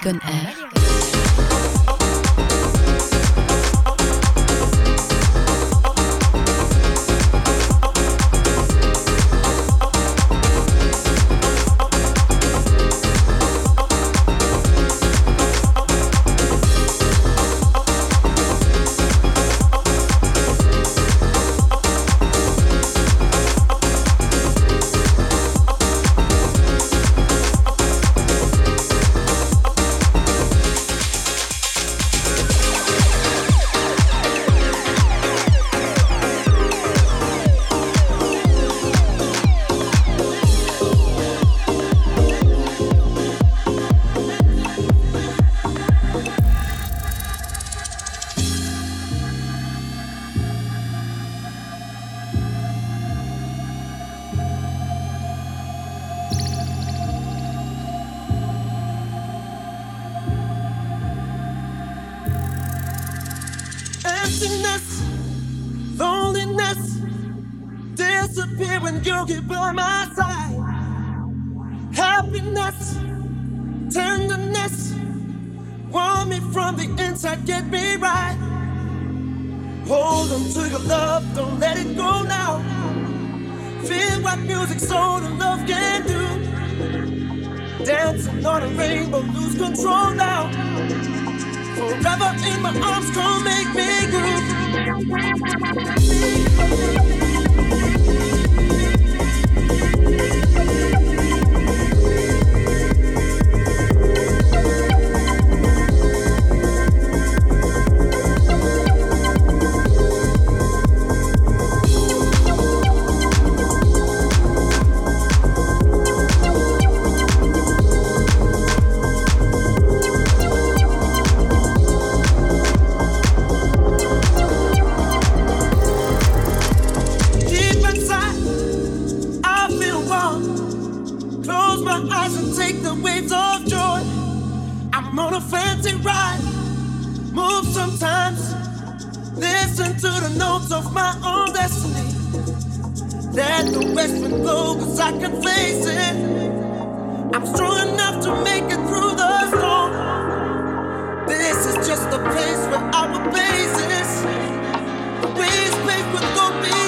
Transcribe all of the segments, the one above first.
Icon Air I'm on a fancy ride. Move sometimes. Listen to the notes of my own destiny. Let the west will go, cause I can face it. I'm strong enough to make it through the storm. This is just the place where our basis. This place will go be.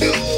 go.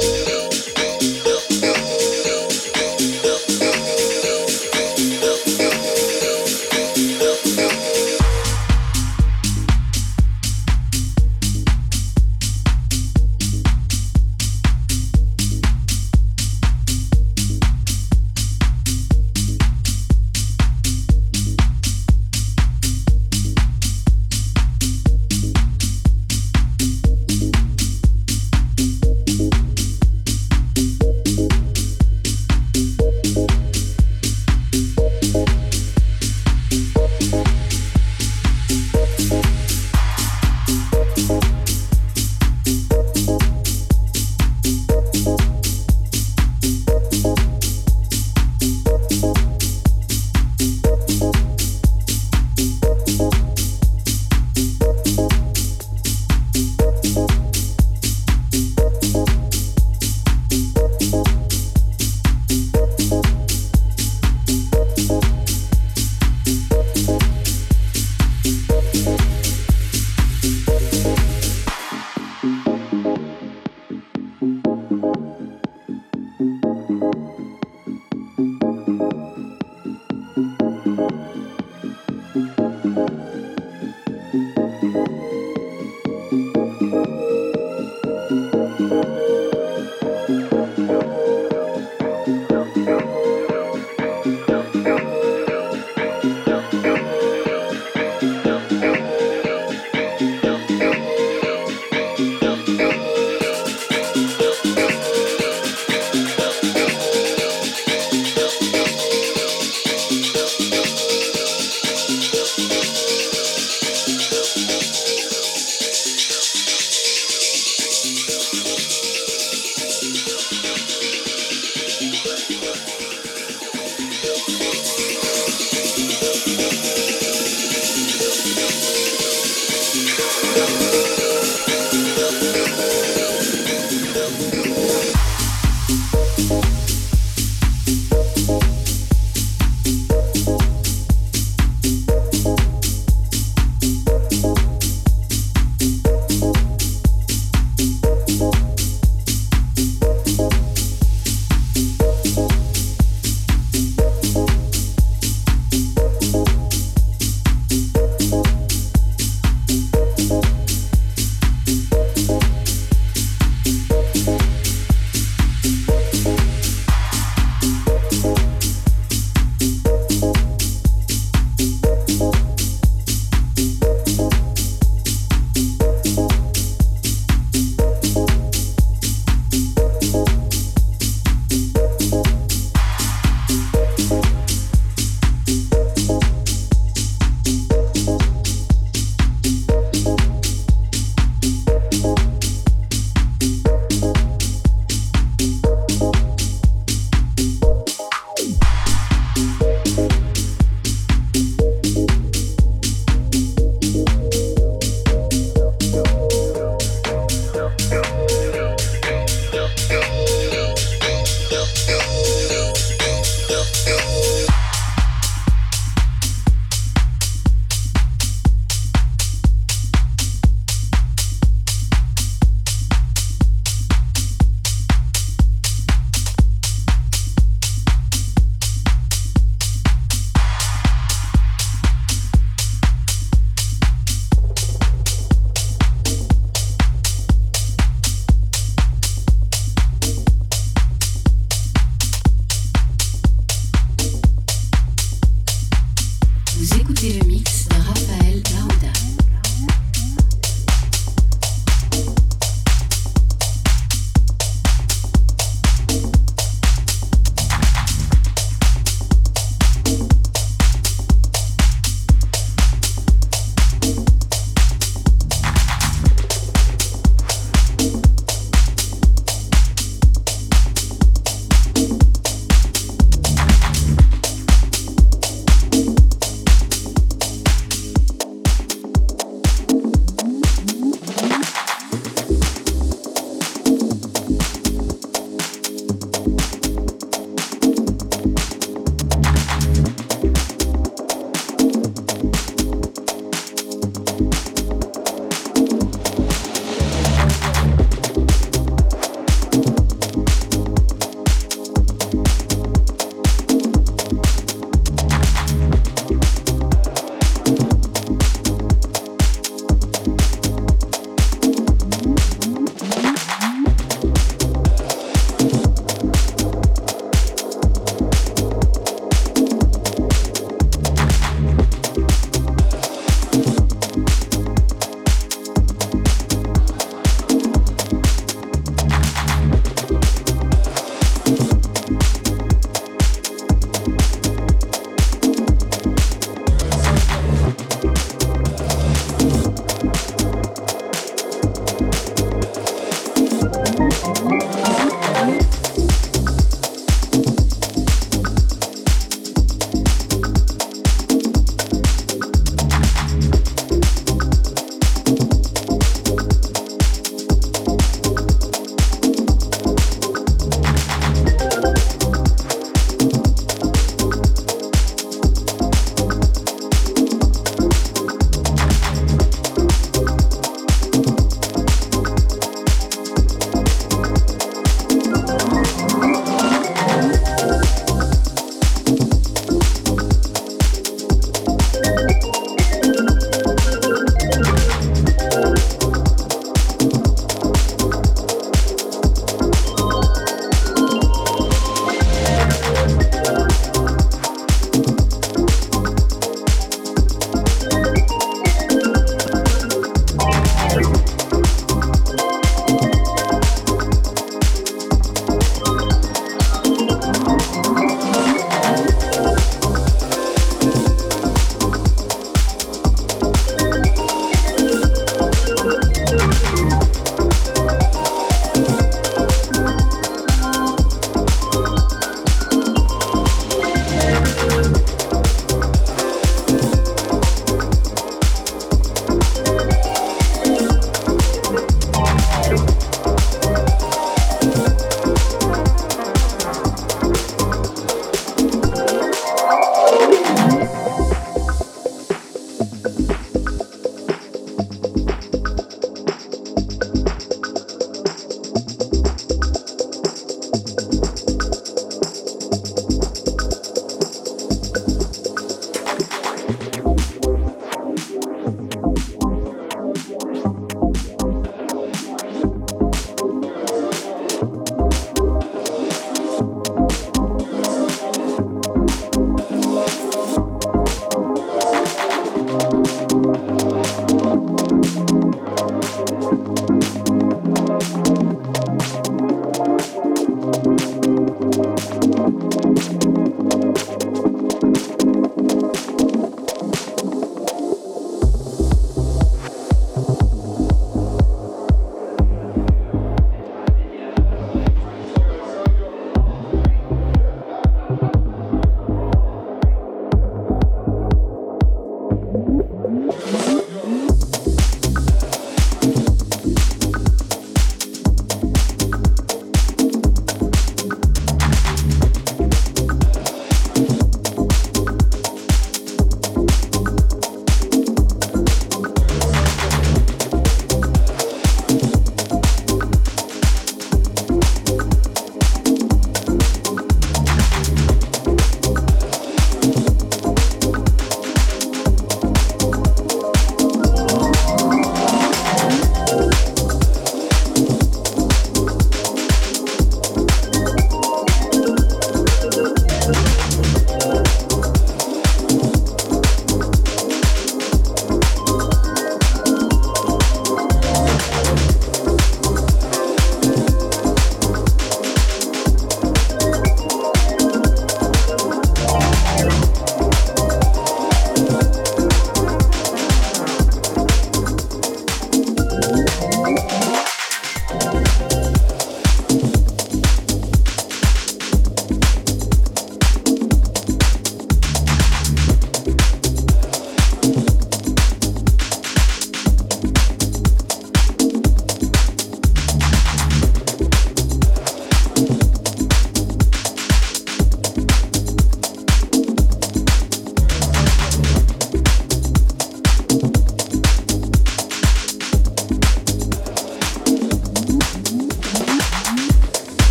Bye.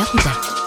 Raphaël